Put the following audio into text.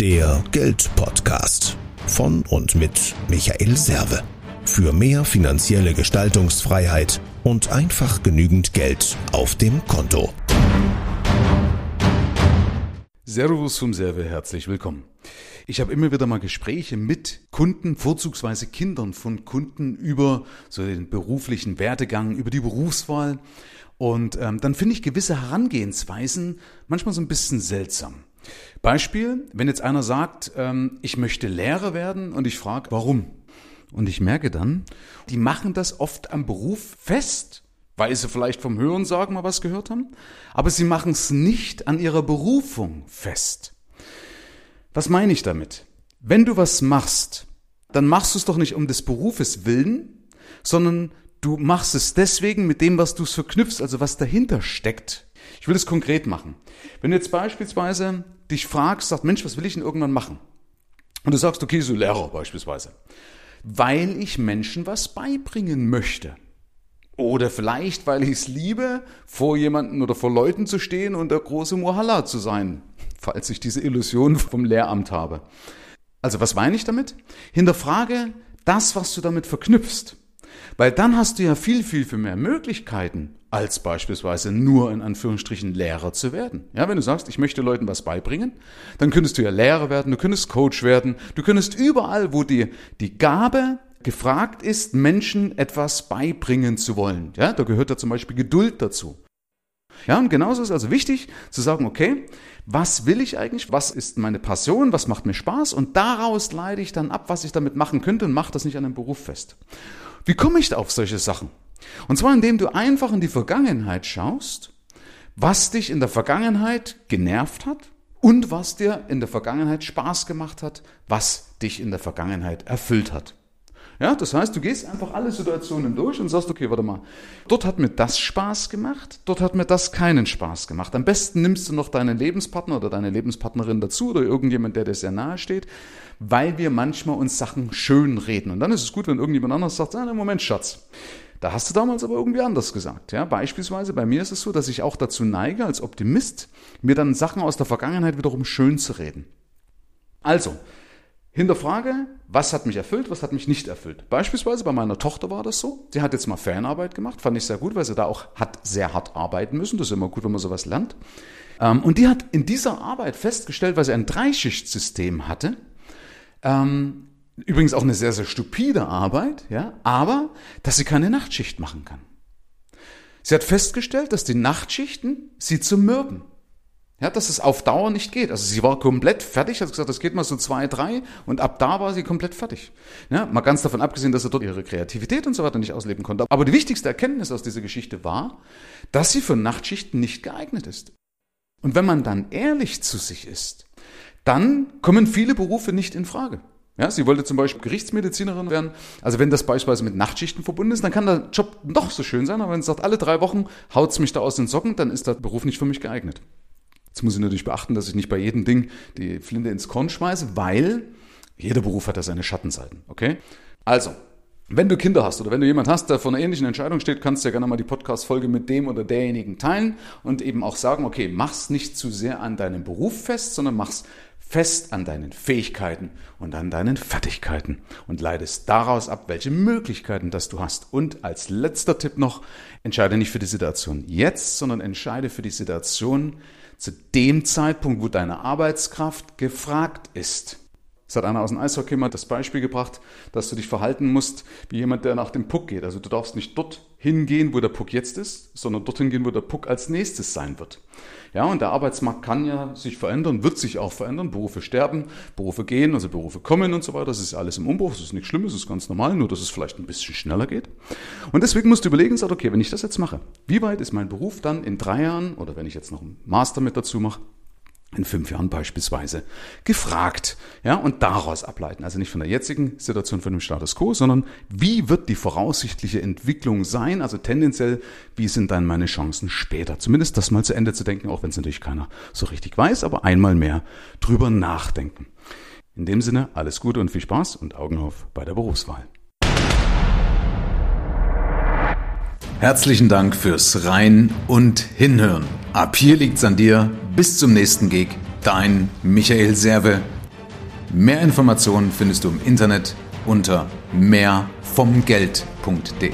Der Geldpodcast von und mit Michael Serve. Für mehr finanzielle Gestaltungsfreiheit und einfach genügend Geld auf dem Konto. Servus vom Serve, herzlich willkommen. Ich habe immer wieder mal Gespräche mit Kunden, vorzugsweise Kindern von Kunden über so den beruflichen Werdegang, über die Berufswahl. Und ähm, dann finde ich gewisse Herangehensweisen manchmal so ein bisschen seltsam. Beispiel, wenn jetzt einer sagt, ähm, ich möchte Lehrer werden und ich frage, warum? Und ich merke dann, die machen das oft am Beruf fest, weil sie vielleicht vom Hörensagen mal was gehört haben, aber sie machen es nicht an ihrer Berufung fest. Was meine ich damit? Wenn du was machst, dann machst du es doch nicht um des Berufes willen, sondern du machst es deswegen mit dem, was du es verknüpfst, also was dahinter steckt. Ich will es konkret machen. Wenn du jetzt beispielsweise dich fragst, sagst, Mensch, was will ich denn irgendwann machen? Und du sagst, okay, so Lehrer beispielsweise. Weil ich Menschen was beibringen möchte. Oder vielleicht, weil ich es liebe, vor jemanden oder vor Leuten zu stehen und der große Mohalla zu sein falls ich diese Illusion vom Lehramt habe. Also was meine ich damit? Hinterfrage das, was du damit verknüpfst. Weil dann hast du ja viel, viel, viel mehr Möglichkeiten, als beispielsweise nur in Anführungsstrichen Lehrer zu werden. Ja, wenn du sagst, ich möchte Leuten was beibringen, dann könntest du ja Lehrer werden, du könntest Coach werden, du könntest überall, wo dir die Gabe gefragt ist, Menschen etwas beibringen zu wollen. Ja, da gehört ja zum Beispiel Geduld dazu. Ja, und genauso ist also wichtig zu sagen, okay, was will ich eigentlich? Was ist meine Passion? Was macht mir Spaß? Und daraus leite ich dann ab, was ich damit machen könnte und mache das nicht an einem Beruf fest. Wie komme ich da auf solche Sachen? Und zwar indem du einfach in die Vergangenheit schaust, was dich in der Vergangenheit genervt hat und was dir in der Vergangenheit Spaß gemacht hat, was dich in der Vergangenheit erfüllt hat. Ja, das heißt, du gehst einfach alle Situationen durch und sagst, okay, warte mal, dort hat mir das Spaß gemacht, dort hat mir das keinen Spaß gemacht. Am besten nimmst du noch deinen Lebenspartner oder deine Lebenspartnerin dazu oder irgendjemand, der dir sehr nahe steht, weil wir manchmal uns Sachen schön reden. Und dann ist es gut, wenn irgendjemand anders sagt, ah, Moment, Schatz. Da hast du damals aber irgendwie anders gesagt. Ja, beispielsweise bei mir ist es so, dass ich auch dazu neige, als Optimist, mir dann Sachen aus der Vergangenheit wiederum schön zu reden. Also, Hinterfrage, was hat mich erfüllt, was hat mich nicht erfüllt. Beispielsweise bei meiner Tochter war das so. Sie hat jetzt mal Fernarbeit gemacht, fand ich sehr gut, weil sie da auch hat sehr hart arbeiten müssen. Das ist immer gut, wenn man sowas lernt. Ähm, und die hat in dieser Arbeit festgestellt, weil sie ein Dreischichtsystem hatte, ähm, übrigens auch eine sehr, sehr stupide Arbeit, ja, aber dass sie keine Nachtschicht machen kann. Sie hat festgestellt, dass die Nachtschichten sie zermürben. Ja, dass es auf Dauer nicht geht. Also sie war komplett fertig, hat gesagt, das geht mal so zwei, drei und ab da war sie komplett fertig. Ja, mal ganz davon abgesehen, dass sie dort ihre Kreativität und so weiter nicht ausleben konnte. Aber die wichtigste Erkenntnis aus dieser Geschichte war, dass sie für Nachtschichten nicht geeignet ist. Und wenn man dann ehrlich zu sich ist, dann kommen viele Berufe nicht in Frage. Ja, sie wollte zum Beispiel Gerichtsmedizinerin werden. Also wenn das beispielsweise mit Nachtschichten verbunden ist, dann kann der Job noch so schön sein. Aber wenn sie sagt, alle drei Wochen haut's mich da aus den Socken, dann ist der Beruf nicht für mich geeignet. Jetzt muss ich natürlich beachten, dass ich nicht bei jedem Ding die Flinte ins Korn schmeiße, weil jeder Beruf hat ja seine Schattenseiten. Okay? Also, wenn du Kinder hast oder wenn du jemand hast, der vor einer ähnlichen Entscheidung steht, kannst du ja gerne mal die Podcast-Folge mit dem oder derjenigen teilen und eben auch sagen, okay, mach's nicht zu sehr an deinem Beruf fest, sondern mach's fest an deinen Fähigkeiten und an deinen Fertigkeiten und leidest daraus ab, welche Möglichkeiten das du hast. Und als letzter Tipp noch, entscheide nicht für die Situation jetzt, sondern entscheide für die Situation zu dem Zeitpunkt, wo deine Arbeitskraft gefragt ist. Es hat einer aus dem Eishockey mal das Beispiel gebracht, dass du dich verhalten musst wie jemand, der nach dem Puck geht. Also du darfst nicht dort hingehen, wo der Puck jetzt ist, sondern dorthin gehen, wo der Puck als nächstes sein wird. Ja, und der Arbeitsmarkt kann ja sich verändern, wird sich auch verändern. Berufe sterben, Berufe gehen, also Berufe kommen und so weiter. Das ist alles im Umbruch, das ist nichts Schlimmes, das ist ganz normal, nur dass es vielleicht ein bisschen schneller geht. Und deswegen musst du überlegen, sag, okay, wenn ich das jetzt mache, wie weit ist mein Beruf dann in drei Jahren oder wenn ich jetzt noch einen Master mit dazu mache, in fünf Jahren beispielsweise gefragt, ja, und daraus ableiten. Also nicht von der jetzigen Situation von dem Status quo, sondern wie wird die voraussichtliche Entwicklung sein? Also tendenziell, wie sind dann meine Chancen später? Zumindest das mal zu Ende zu denken, auch wenn es natürlich keiner so richtig weiß, aber einmal mehr drüber nachdenken. In dem Sinne, alles Gute und viel Spaß und Augen auf bei der Berufswahl. Herzlichen Dank fürs Rein und Hinhören. Ab hier liegt's an dir. Bis zum nächsten Gig. Dein Michael Serve. Mehr Informationen findest du im Internet unter mehrvomgeld.de.